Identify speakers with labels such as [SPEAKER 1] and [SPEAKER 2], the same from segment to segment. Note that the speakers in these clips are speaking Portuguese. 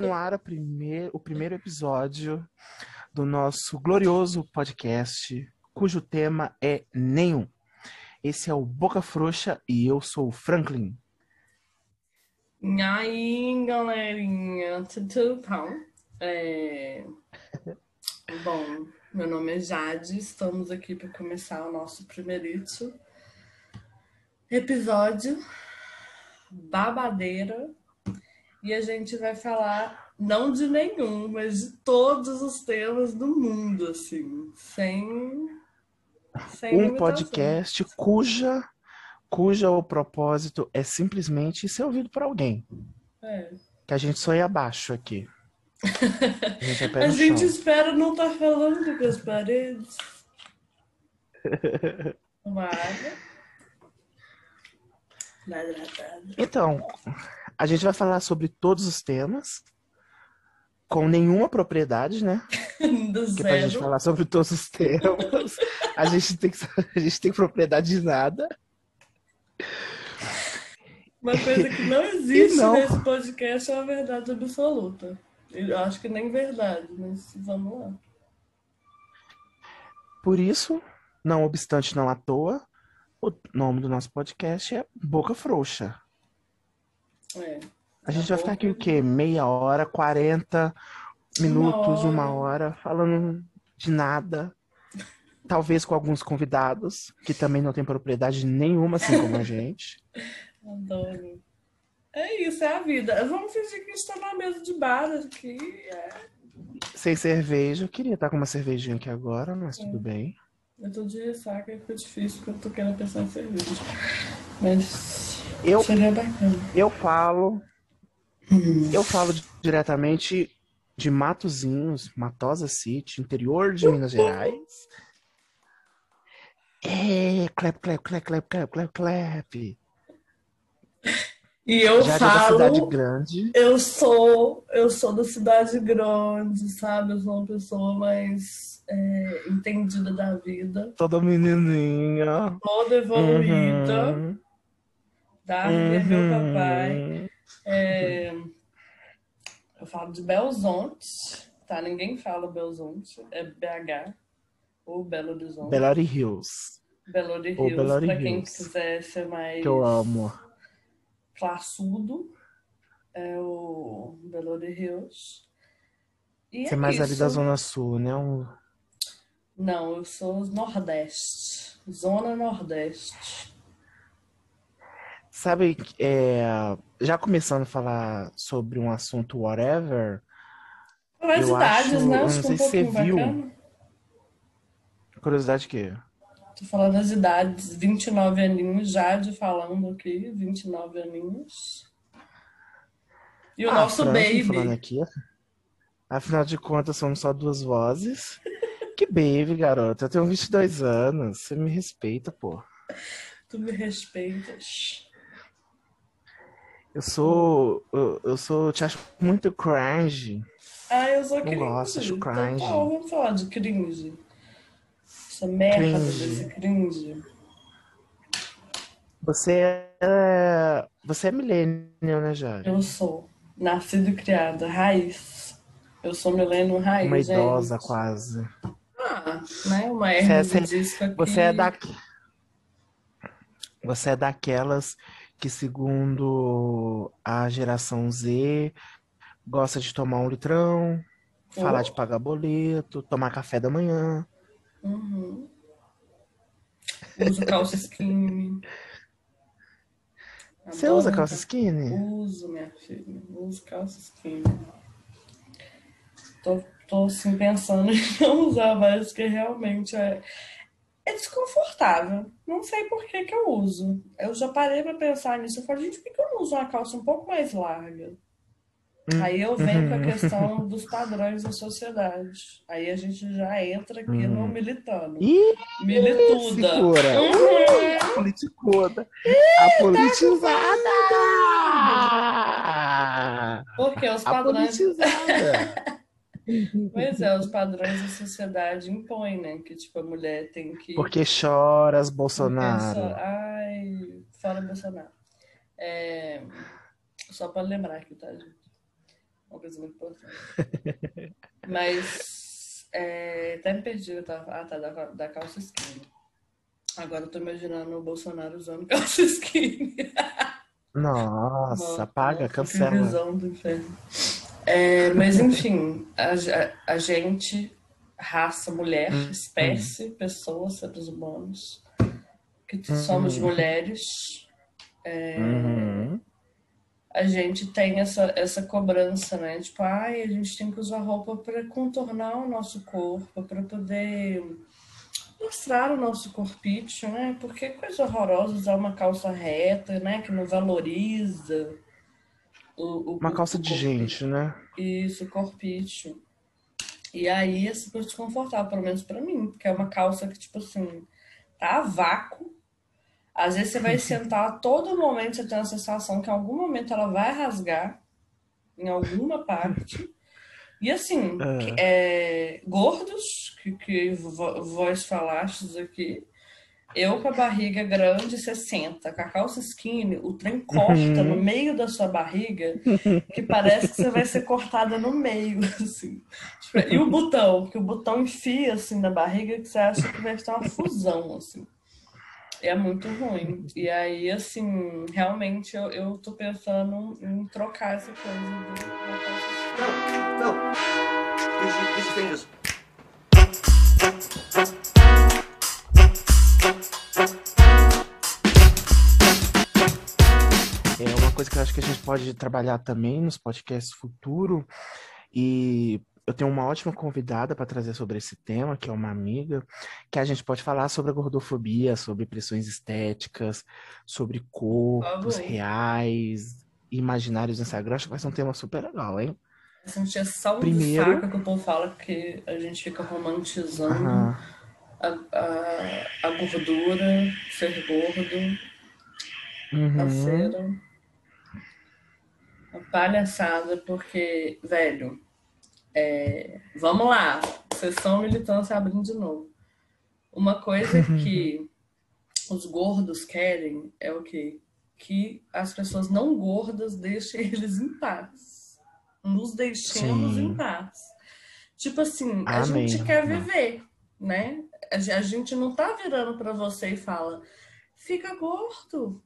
[SPEAKER 1] No ar o primeiro episódio do nosso glorioso podcast, cujo tema é nenhum. Esse é o Boca Frouxa e eu sou o Franklin.
[SPEAKER 2] E aí, galerinha, tudo bom? É... Bom, meu nome é Jade, estamos aqui para começar o nosso primeirito episódio babadeira e a gente vai falar não de nenhum, mas de todos os temas do mundo, assim, sem, sem
[SPEAKER 1] Um
[SPEAKER 2] limitação.
[SPEAKER 1] podcast cuja, cuja o propósito é simplesmente ser ouvido por alguém.
[SPEAKER 2] É.
[SPEAKER 1] Que a gente só ia abaixo aqui. A gente é
[SPEAKER 2] A gente espera não estar falando com as paredes. Uma água.
[SPEAKER 1] Então, a gente vai falar sobre todos os temas, com nenhuma propriedade, né?
[SPEAKER 2] Do
[SPEAKER 1] Porque pra gente
[SPEAKER 2] zero.
[SPEAKER 1] falar sobre todos os temas, a gente tem, que, a gente tem propriedade de nada.
[SPEAKER 2] Uma coisa que não existe
[SPEAKER 1] não.
[SPEAKER 2] nesse podcast é a verdade absoluta. Eu acho que nem verdade, mas vamos lá.
[SPEAKER 1] Por isso, não obstante, não à toa, o nome do nosso podcast é Boca Frouxa.
[SPEAKER 2] É.
[SPEAKER 1] A gente
[SPEAKER 2] Tá
[SPEAKER 1] vai ficar aqui o quê? Meia hora, 40 minutos,
[SPEAKER 2] hora.
[SPEAKER 1] uma hora, falando de nada. Talvez com alguns convidados, que também não têm propriedade nenhuma, assim como a gente.
[SPEAKER 2] Adoro. É isso, é a vida. Vamos fingir que a gente tá na mesa de bar aqui. É.
[SPEAKER 1] Sem cerveja. Eu queria estar com uma cervejinha aqui agora, mas tudo bem.
[SPEAKER 2] Eu tô de ressaca e ficou difícil porque eu tô querendo pensar em cerveja. Mas
[SPEAKER 1] Eu,
[SPEAKER 2] seria bacana.
[SPEAKER 1] eu falo, eu falo di- diretamente de Matozinhos, Matosa City, interior de Minas Gerais. É, clap, clap, clap, clap, clap, clap, clap.
[SPEAKER 2] E eu
[SPEAKER 1] Já da
[SPEAKER 2] falo.
[SPEAKER 1] cidade grande.
[SPEAKER 2] Eu sou, eu sou da cidade grande, sabe? Eu sou uma pessoa mais é, entendida da vida,
[SPEAKER 1] Toda menininha.
[SPEAKER 2] toda evoluída,
[SPEAKER 1] Uhum,
[SPEAKER 2] tá? E é meu
[SPEAKER 1] uhum.
[SPEAKER 2] papai. É, eu falo de Belzonte, tá? Ninguém fala Belzonte, é BH ou Belo Horizonte.
[SPEAKER 1] Belo Hills,
[SPEAKER 2] Belo Horizonte,
[SPEAKER 1] ou Belo
[SPEAKER 2] pra quem
[SPEAKER 1] Hills.
[SPEAKER 2] quiser ser mais
[SPEAKER 1] que eu amo.
[SPEAKER 2] classudo, é o Belo Horizonte. E
[SPEAKER 1] Você é
[SPEAKER 2] é
[SPEAKER 1] mais ali da
[SPEAKER 2] isso.
[SPEAKER 1] Zona Sul, né? Um-
[SPEAKER 2] Não, eu sou Nordeste. Zona Nordeste.
[SPEAKER 1] Sabe, é, já começando a falar sobre um assunto whatever,
[SPEAKER 2] As
[SPEAKER 1] Eu
[SPEAKER 2] idades,
[SPEAKER 1] acho-
[SPEAKER 2] né?
[SPEAKER 1] eu não
[SPEAKER 2] é um
[SPEAKER 1] sei se você viu.
[SPEAKER 2] bacana.
[SPEAKER 1] curiosidade que
[SPEAKER 2] Tô falando das idades, 29 aninhos, Jade falando aqui, 29 aninhos. E o
[SPEAKER 1] Ah,
[SPEAKER 2] nosso
[SPEAKER 1] falando
[SPEAKER 2] baby.
[SPEAKER 1] aqui. Afinal de contas, somos só duas vozes. Que baby, garota. Eu tenho 22 anos. Você me respeita, pô.
[SPEAKER 2] Tu me respeitas.
[SPEAKER 1] Eu sou. Eu, eu sou. eu te acho muito cringe.
[SPEAKER 2] Ah, eu sou cringe.
[SPEAKER 1] gosto, acho
[SPEAKER 2] Então,
[SPEAKER 1] cringe.
[SPEAKER 2] tá, vamos falar de cringe. Essa merda
[SPEAKER 1] Cringe.
[SPEAKER 2] desse cringe.
[SPEAKER 1] Você é. Você é millennial, né, Jari?
[SPEAKER 2] Eu sou nascida e criada, raiz. Eu sou milênio raiz,
[SPEAKER 1] Uma idosa,
[SPEAKER 2] gente.
[SPEAKER 1] quase.
[SPEAKER 2] Ah, né? Uma
[SPEAKER 1] Você é-
[SPEAKER 2] hernia
[SPEAKER 1] você-
[SPEAKER 2] aqui.
[SPEAKER 1] Você é da... Você é daquelas que, segundo a geração Z, gosta de tomar um litrão, falar
[SPEAKER 2] Oh.
[SPEAKER 1] de pagar boleto, tomar café da manhã.
[SPEAKER 2] Uhum. Uso calça skinny.
[SPEAKER 1] Você
[SPEAKER 2] Adoro
[SPEAKER 1] usa calça
[SPEAKER 2] calça-
[SPEAKER 1] skinny?
[SPEAKER 2] Uso, minha filha. Uso calça skinny. Tô, tô assim pensando em não usar mais, porque realmente é, é desconfortável. Não sei por que que eu uso. Eu já parei pra pensar nisso. Eu falei, gente, por que eu não uso uma calça um pouco mais larga?
[SPEAKER 1] Hum.
[SPEAKER 2] Aí eu venho com a
[SPEAKER 1] Uhum.
[SPEAKER 2] questão dos padrões da sociedade. Aí a gente já entra aqui no
[SPEAKER 1] Hum.
[SPEAKER 2] militando.
[SPEAKER 1] Ih,
[SPEAKER 2] Milituda.
[SPEAKER 1] segura!
[SPEAKER 2] Uhum.
[SPEAKER 1] Ui, a politicuda! A politizada!
[SPEAKER 2] Porque os
[SPEAKER 1] A
[SPEAKER 2] padrões.
[SPEAKER 1] politizada!
[SPEAKER 2] Pois é, os padrões da sociedade impõem, né? Que tipo, a mulher tem que.
[SPEAKER 1] Porque choras, Bolsonaro.
[SPEAKER 2] Ai, fora Bolsonaro. É, Só para lembrar aqui, tá, gente? Uma coisa muito importante. Mas é, até me perdi, eu tava, ah, tá, da, da calça skinny. Agora eu tô imaginando o Bolsonaro usando calça skinny.
[SPEAKER 1] Nossa, apaga, cancela.
[SPEAKER 2] visão do inferno. É, mas enfim, a, a- a gente, raça, mulher,
[SPEAKER 1] Hum,
[SPEAKER 2] espécie, pessoas, seres humanos, que
[SPEAKER 1] Uhum.
[SPEAKER 2] somos mulheres,
[SPEAKER 1] Uhum.
[SPEAKER 2] a gente tem essa, essa cobrança, né? Tipo, ai, a gente tem que usar roupa para contornar o nosso corpo, para poder mostrar o nosso corpício, né? Porque é coisa horrorosa usar uma calça reta, né? Que não valoriza o, o-
[SPEAKER 1] Uma calça de gente, né?
[SPEAKER 2] Isso, corpício. E aí é super desconfortável, pelo menos pra mim, porque é uma calça que, tipo assim, tá a vácuo. Às vezes você vai sentar, a todo momento você tem a sensação que em algum momento ela vai rasgar em alguma parte. E assim,
[SPEAKER 1] É.
[SPEAKER 2] é, gordos, que, que vós falastes aqui, eu com a barriga grande, 60, com a calça skinny, o trem corta
[SPEAKER 1] Uhum.
[SPEAKER 2] no meio da sua barriga, que parece que você vai ser cortada no meio, assim. E o botão, que o botão enfia, assim, na barriga, que você acha que vai ter uma fusão, assim. É muito ruim. E aí, assim, realmente eu, eu tô pensando em trocar essa coisa do, da calça skinny.
[SPEAKER 3] No, no.
[SPEAKER 1] Eu acho que a gente pode trabalhar também nos podcasts futuro. E eu tenho uma ótima convidada para trazer sobre esse tema, que é uma amiga, que a gente pode falar sobre a gordofobia, sobre pressões estéticas, sobre corpos
[SPEAKER 2] favor.
[SPEAKER 1] reais, imaginários no Instagram. Acho que vai ser um tema super legal, hein?
[SPEAKER 2] Essa encheção de
[SPEAKER 1] Primeiro-
[SPEAKER 2] saco que o povo fala que a gente fica romantizando
[SPEAKER 1] Aham.
[SPEAKER 2] a, a, a gordura, ser gordo, a
[SPEAKER 1] Uhum.
[SPEAKER 2] cera. Uma palhaçada, porque, velho, é, vamos lá, sessão militância abrindo de novo. Uma coisa que os gordos querem é o quê? Que as pessoas não gordas deixem eles em paz. Nos deixemos
[SPEAKER 1] Sim.
[SPEAKER 2] em paz. Tipo assim, a
[SPEAKER 1] Amém.
[SPEAKER 2] gente quer viver, né? A ge- a gente não tá virando pra você e fala, fica gordo.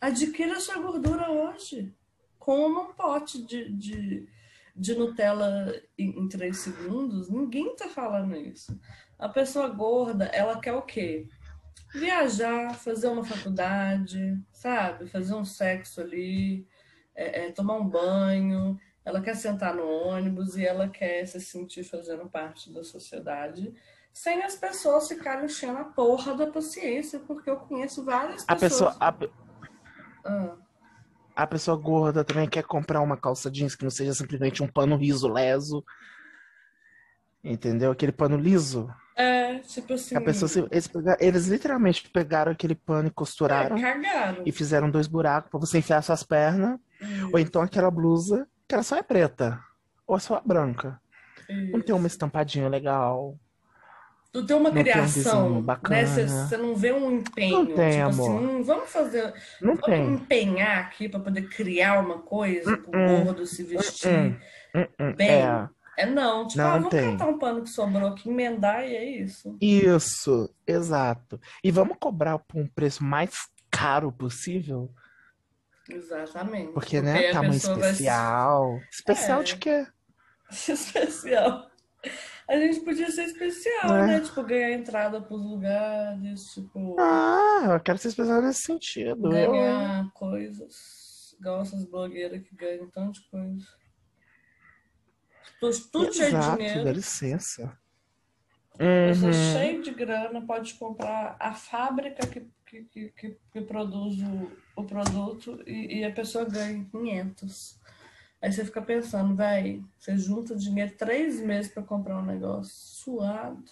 [SPEAKER 2] Adquira sua gordura hoje. Coma um pote de, de, de Nutella em, em três segundos. Ninguém tá falando isso. A pessoa gorda, ela quer o quê? Viajar, fazer uma faculdade, sabe? Fazer um sexo ali, é, é, tomar um banho. Ela quer sentar no ônibus e ela quer se sentir fazendo parte da sociedade sem as pessoas ficarem enchendo a porra da paciência, porque eu conheço várias
[SPEAKER 1] A
[SPEAKER 2] pessoas.
[SPEAKER 1] pessoa, a,
[SPEAKER 2] Ah,
[SPEAKER 1] a pessoa gorda também quer comprar uma calça jeans que não seja simplesmente um pano liso, leso. Entendeu? Aquele pano liso.
[SPEAKER 2] é, tipo assim.
[SPEAKER 1] A pessoa, se- eles, pega- eles literalmente pegaram aquele pano e costuraram
[SPEAKER 2] é,
[SPEAKER 1] e fizeram dois buracos pra você enfiar suas pernas. Ou então aquela blusa que ela só é preta. Ou só é branca. Não tem uma estampadinha legal.
[SPEAKER 2] Tu tem uma
[SPEAKER 1] Não tem um
[SPEAKER 2] criação, né?
[SPEAKER 1] bacana.
[SPEAKER 2] Você você não vê um empenho,
[SPEAKER 1] Não tem,
[SPEAKER 2] tipo assim,
[SPEAKER 1] amor.
[SPEAKER 2] hum, vamos fazer,
[SPEAKER 1] Não
[SPEAKER 2] vamos
[SPEAKER 1] tem.
[SPEAKER 2] empenhar aqui para poder criar uma coisa pro
[SPEAKER 1] Uh-uh.
[SPEAKER 2] gordo se vestir
[SPEAKER 1] hum,
[SPEAKER 2] bem.
[SPEAKER 1] É.
[SPEAKER 2] É não, tipo,
[SPEAKER 1] Não
[SPEAKER 2] ah, vamos
[SPEAKER 1] tem.
[SPEAKER 2] um pano que sobrou aqui, emendar e é isso.
[SPEAKER 1] Isso, exato. E vamos cobrar por um preço mais caro possível,
[SPEAKER 2] Exatamente.
[SPEAKER 1] porque, né,
[SPEAKER 2] a
[SPEAKER 1] tamanho
[SPEAKER 2] vai se-
[SPEAKER 1] especial. Especial
[SPEAKER 2] É.
[SPEAKER 1] de quê?
[SPEAKER 2] especial. A gente podia ser especial,
[SPEAKER 1] É.
[SPEAKER 2] né? Tipo, ganhar entrada pros lugares, tipo,
[SPEAKER 1] Ah, eu quero ser especial nesse sentido. Eu,
[SPEAKER 2] ganhar coisas. Igual essas blogueiras que ganham tanto de coisa. Tudo, tudo cheio de dinheiro.
[SPEAKER 1] dá licença.
[SPEAKER 2] Pessoa
[SPEAKER 1] Uhum.
[SPEAKER 2] cheia de grana pode comprar a fábrica que, que, que, que, que produz o, o produto e, e a pessoa ganha 500. Aí você fica pensando, véi, você junta dinheiro três meses para comprar um negócio suado.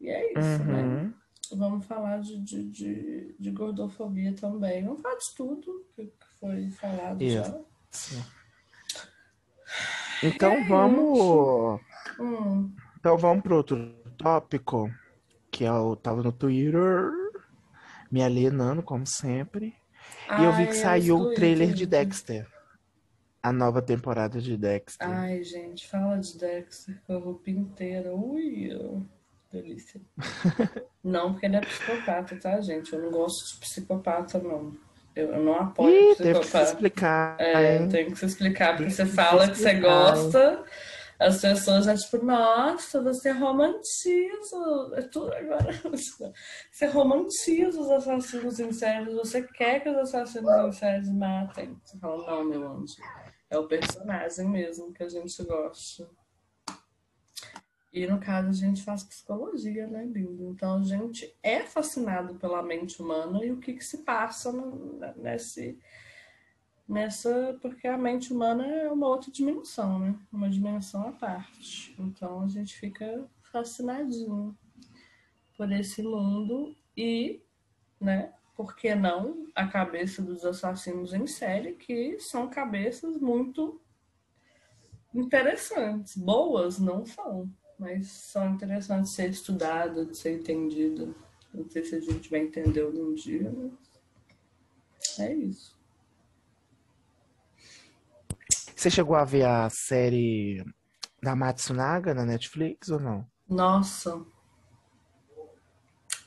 [SPEAKER 2] E é isso, né?
[SPEAKER 1] Uhum.
[SPEAKER 2] Vamos falar de, de, de, de gordofobia também. Vamos falar de tudo que, foi falado
[SPEAKER 1] Isso.
[SPEAKER 2] já.
[SPEAKER 1] Sim. Então vamos.
[SPEAKER 2] Hum,
[SPEAKER 1] Então vamos pro outro tópico, que eu tava no Twitter, me alienando, como sempre. E eu vi que
[SPEAKER 2] ai,
[SPEAKER 1] saiu o trailer de. Dexter. A nova temporada de Dexter.
[SPEAKER 2] Ai, gente, fala de Dexter com a roupa inteira. Ui, delícia. não, porque ele é psicopata, tá, gente? Eu não gosto de psicopata, não. Eu, eu não apoio
[SPEAKER 1] Ih,
[SPEAKER 2] psicopata.
[SPEAKER 1] teve que se explicar.
[SPEAKER 2] É, tem que se explicar, porque
[SPEAKER 1] Tem
[SPEAKER 2] você fala que você gosta, as pessoas já tipo, nossa, você romantiza, é tudo agora. Você romantiza os assassinos em séries, você quer que os assassinos em séries matem. Você fala, não, meu anjo, é o personagem mesmo que a gente gosta. E no caso a gente faz psicologia, né, lindo? Então a gente é fascinado pela mente humana e o que que se passa no- nesse nessa, porque a mente humana é uma outra dimensão, né? Uma dimensão à parte. Então a gente fica fascinadinho por esse mundo e, né, por que não a cabeça dos assassinos em série, que são cabeças muito interessantes. Boas não são, mas são interessantes de ser estudada, de ser entendida. Não sei se a gente vai entender um dia, mas é isso.
[SPEAKER 1] Você chegou a ver a série da Matsunaga na Netflix ou não?
[SPEAKER 2] Nossa,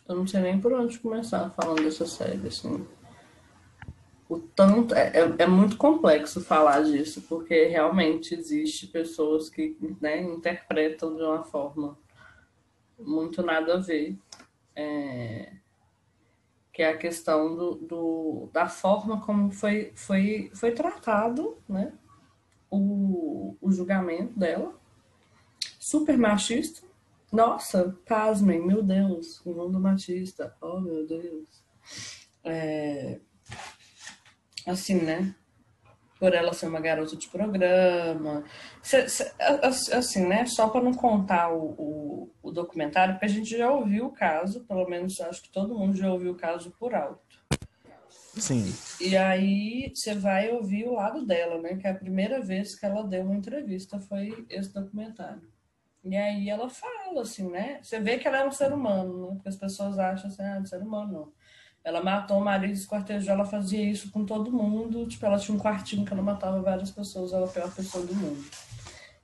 [SPEAKER 2] eu não sei nem por onde começar falando dessa série, assim. O tanto é, é, é muito complexo falar disso, porque realmente existe pessoas que né, interpretam de uma forma muito nada a ver. É, que é a questão do, do- da forma como foi, foi, foi tratado né, o, o julgamento dela. Super machista. Nossa, pasmem, meu Deus, o mundo machista. Oh, meu Deus. É, assim, né? Por ela ser uma garota de programa. Assim, né? Só para não contar o, o, o documentário, porque a gente já ouviu o caso, pelo menos acho que todo mundo já ouviu o caso por alto.
[SPEAKER 1] Sim.
[SPEAKER 2] E aí você vai ouvir o lado dela, né? Que é a primeira vez que ela deu uma entrevista foi esse documentário. E aí ela fala, assim, né? Você vê que ela é um ser humano, né? Porque as pessoas acham assim, ah, é ser humano, não. Ela matou o marido, esquartejou, ela fazia isso com todo mundo. Tipo, ela tinha um quartinho que ela matava várias pessoas, ela é a pior pessoa do mundo.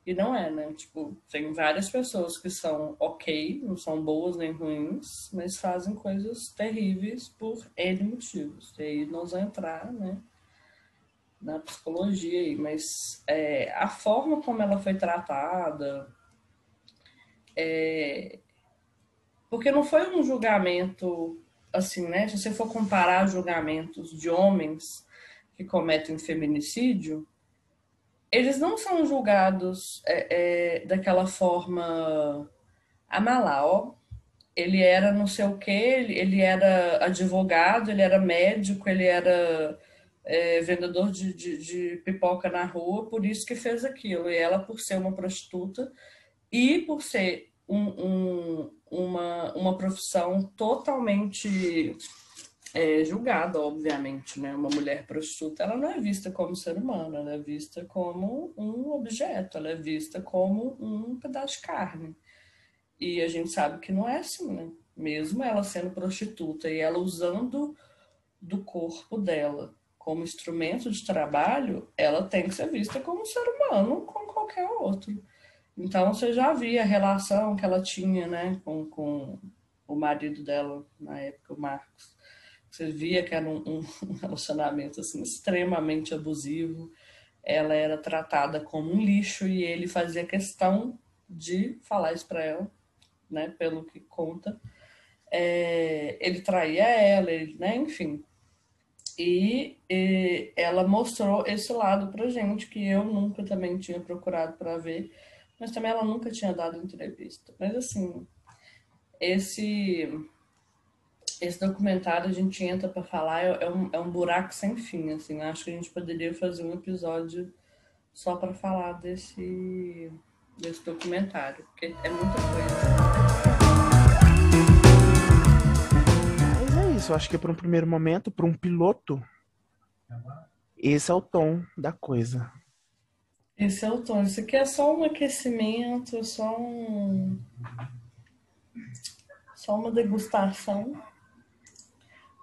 [SPEAKER 2] E não é, né? Tipo, tem várias pessoas que são ok, não são boas nem ruins, mas fazem coisas terríveis por N motivos. E aí nós vamos entrar, né? Na psicologia aí, mas é, a forma como ela foi tratada, é, porque não foi um julgamento assim, né? Se você for comparar julgamentos de homens que cometem feminicídio, eles não são julgados é, é, daquela forma a malá, ó. Ele era não sei o quê, ele, ele era advogado, ele era médico, ele era é, vendedor de, de, de pipoca na rua, por isso que fez aquilo. E ela, por ser uma prostituta e por ser um, um, uma, uma profissão totalmente é, julgada, obviamente, né? Uma mulher prostituta, ela não é vista como ser humano, ela é vista como um objeto, ela é vista como um pedaço de carne. E a gente sabe que não é assim, né? Mesmo ela sendo prostituta e ela usando do corpo dela como instrumento de trabalho, ela tem que ser vista como um ser humano, como qualquer outro. Então você já via a relação que ela tinha, né, com, com o marido dela na época, o Marcos. Você via que era um, um relacionamento assim, extremamente abusivo. Ela era tratada como um lixo e ele fazia questão de falar isso para ela, né? Pelo que conta, é, ele traía ela, ele, né? Enfim. E, e ela mostrou esse lado pra gente que eu nunca também tinha procurado para ver, mas também ela nunca tinha dado entrevista. Mas assim, esse esse documentário a gente entra para falar é, é, um, é um buraco sem fim, assim. Acho que a gente poderia fazer um episódio só para falar desse, desse documentário, porque é muita coisa.
[SPEAKER 1] Mas é isso, eu acho que para um primeiro momento, para um piloto, esse é o tom da coisa.
[SPEAKER 2] Esse é o tom. Isso aqui é só um aquecimento, é só um. Só uma degustação.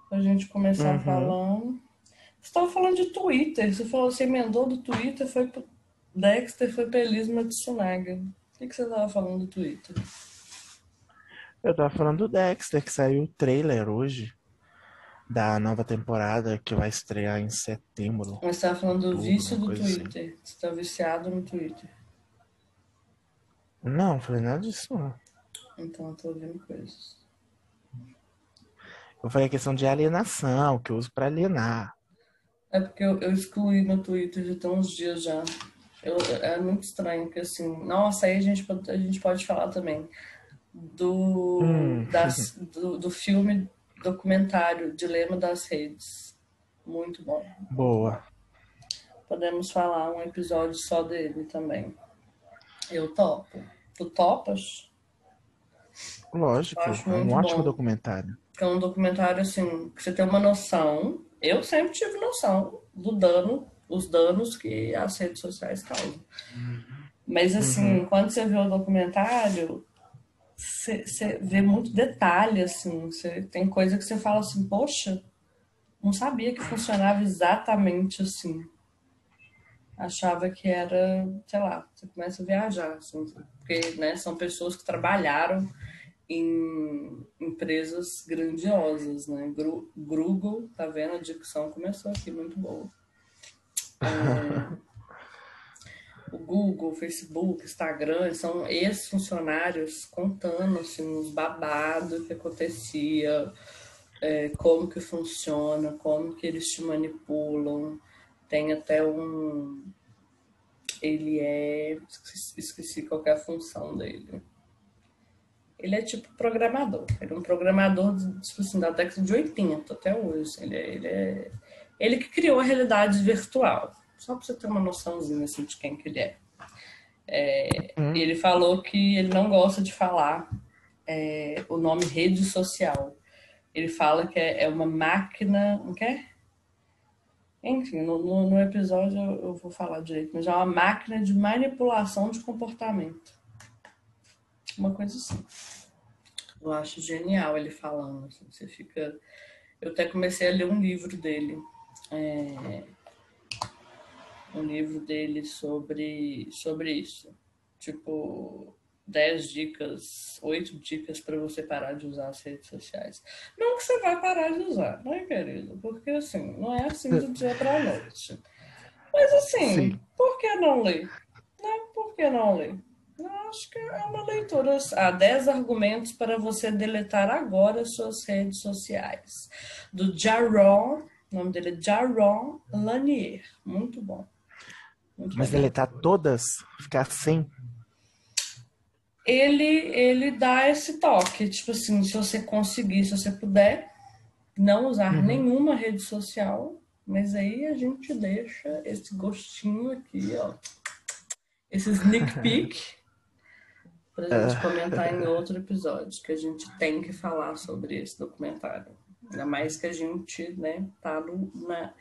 [SPEAKER 2] Pra gente começar
[SPEAKER 1] Uhum.
[SPEAKER 2] falando. Você estava falando de Twitter. Você falou, você emendou do Twitter, foi pro Dexter, foi pra Elisma Tsunaga. O que, que você estava falando do Twitter?
[SPEAKER 1] Eu tava falando do Dexter, que saiu o trailer hoje da nova temporada que vai estrear em setembro.
[SPEAKER 2] Mas você estava falando do vício do
[SPEAKER 1] assim.
[SPEAKER 2] Twitter. Você está viciado no Twitter.
[SPEAKER 1] Não, falei nada disso não.
[SPEAKER 2] Então eu tô ouvindo coisas.
[SPEAKER 1] Eu falei a questão de alienação, que eu uso pra alienar.
[SPEAKER 2] É porque eu, eu excluí no Twitter já tem uns dias já. Eu, é muito estranho, porque assim, nossa, aí a gente, pode- a gente pode falar também do,
[SPEAKER 1] Hum.
[SPEAKER 2] das, do, do filme documentário Dilema das Redes. Muito bom.
[SPEAKER 1] Boa.
[SPEAKER 2] Podemos falar um episódio só dele também. Eu topo. Tu topas?
[SPEAKER 1] Lógico, é um ótimo
[SPEAKER 2] bom.
[SPEAKER 1] documentário.
[SPEAKER 2] Que é um documentário assim, que você tem uma noção. Eu sempre tive noção do dano, os danos que as redes sociais causam. Mas assim, quando você vê o documentário, você, você vê muito detalhe, assim. Você, tem coisa que você fala assim, poxa, não sabia que funcionava exatamente assim. Achava que era, sei lá, você começa a viajar, assim, porque né, são pessoas que trabalharam em empresas grandiosas, né? Gru- Google, tá vendo? A dicção começou aqui, muito boa. É, o Google, Facebook, Instagram, são ex-funcionários contando assim, os babados que acontecia, é, como que funciona, como que eles te manipulam. Tem até um. Ele é. Esqueci, qual é a função dele. Ele é tipo programador. Ele é um programador tipo assim, da década de 80 até hoje. Ele é, ele é. Ele que criou a realidade virtual. Só para você ter uma noçãozinha assim, de quem que ele é. É,
[SPEAKER 1] Hum.
[SPEAKER 2] Ele falou que ele não gosta de falar é, o nome rede social. Ele fala que é, é uma máquina. Não quer? Enfim, no, no, no episódio eu, eu vou falar direito, mas é uma máquina de manipulação de comportamento. Uma coisa assim. Eu acho genial ele falando. assim, você fica. Eu até comecei a ler um livro dele. é, Um livro dele sobre, sobre isso. Tipo, 10 dicas, 8 dicas para você parar de usar as redes sociais. Não que você vai parar de usar, né, querido? Porque assim, não é assim do dia para noite. Mas assim,
[SPEAKER 1] Sim.
[SPEAKER 2] por que não ler? Né? Por que não ler? Acho que é uma leitura. Há 10 argumentos para você deletar agora suas redes sociais. Do Jaron, o nome dele é Jaron Lanier. Muito bom. Muito
[SPEAKER 1] Mas
[SPEAKER 2] legal.
[SPEAKER 1] deletar todas, ficar sem.
[SPEAKER 2] ele, ele dá esse toque, tipo assim, se você conseguir, se você puder, não usar
[SPEAKER 1] Uhum.
[SPEAKER 2] nenhuma rede social, mas aí a gente deixa esse gostinho aqui, ó, esse sneak peek, pra
[SPEAKER 1] É.
[SPEAKER 2] gente comentar em outro episódio, que a gente tem que falar sobre esse documentário. Ainda mais que a gente, né, tá no, na,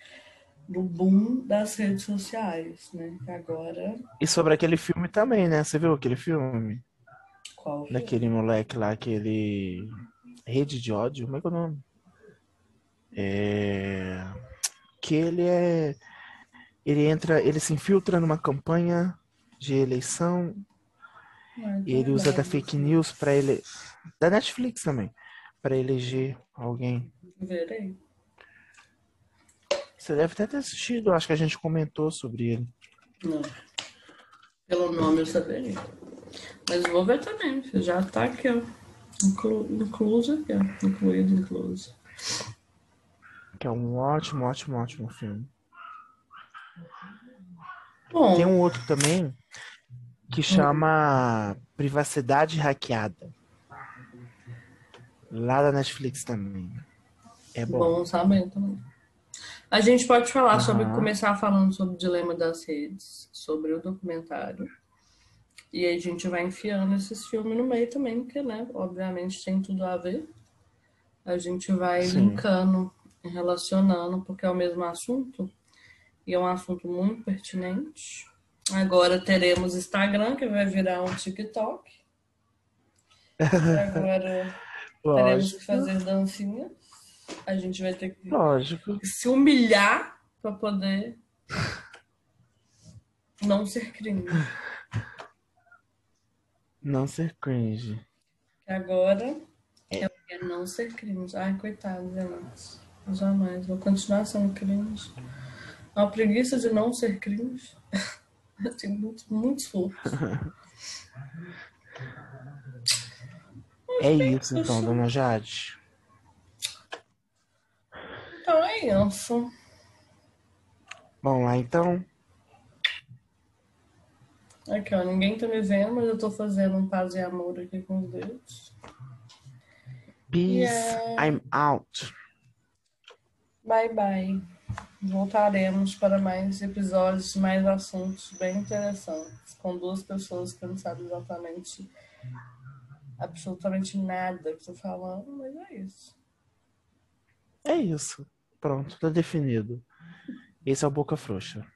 [SPEAKER 2] no boom das redes sociais, né? Agora,
[SPEAKER 1] E sobre aquele filme também, né? Você viu aquele filme?
[SPEAKER 2] qual foi?
[SPEAKER 1] Daquele moleque lá, aquele. Rede de ódio? Como é que é o nome? É. Que ele é. Ele entra, ele se infiltra numa campanha de eleição e ele usa da fake news pra ele. Da Netflix também. Pra eleger alguém.
[SPEAKER 2] Verei.
[SPEAKER 1] Você deve até ter assistido, acho que a gente comentou sobre ele.
[SPEAKER 2] Não. Pelo nome eu saberia. Mas vou ver também. Já tá aqui, ó. Inclu, incluso aqui, ó. Incluído, incluso.
[SPEAKER 1] Que é um ótimo, ótimo, ótimo filme.
[SPEAKER 2] Bom,
[SPEAKER 1] Tem um outro também que chama Privacidade Hackeada. Lá da Netflix também. É bom.
[SPEAKER 2] bom saber também. A gente pode falar sobre,
[SPEAKER 1] Aham.
[SPEAKER 2] começar falando sobre o dilema das redes, sobre o documentário. E aí a gente vai enfiando esses filmes no meio também, porque, né, obviamente tem tudo a ver. A gente vai
[SPEAKER 1] Sim.
[SPEAKER 2] linkando, relacionando, porque é o mesmo assunto. E é um assunto muito pertinente. Agora teremos Instagram, que vai virar um TikTok. Agora teremos que fazer dancinhas. A gente vai ter que
[SPEAKER 1] lógico.
[SPEAKER 2] se humilhar para poder não ser cringe.
[SPEAKER 1] Não ser cringe.
[SPEAKER 2] Agora eu quero não ser cringe. Ai, coitado, Renato. Jamais. Vou continuar sendo cringe. A preguiça de não ser cringe. Eu tenho muito, muito esforço.
[SPEAKER 1] É isso então, dona Jade.
[SPEAKER 2] Então é isso.
[SPEAKER 1] Vamos lá então.
[SPEAKER 2] Aqui, ó. Ninguém tá me vendo, mas eu tô fazendo um paz e amor aqui com os dedos.
[SPEAKER 1] Peace,
[SPEAKER 2] Yeah.
[SPEAKER 1] I'm out.
[SPEAKER 2] Bye, bye. Voltaremos para mais episódios, mais assuntos bem interessantes, com duas pessoas que não sabem exatamente, absolutamente nada que estou falando, mas é isso.
[SPEAKER 1] É isso. Pronto, tá definido. Esse é o Boca Frouxa.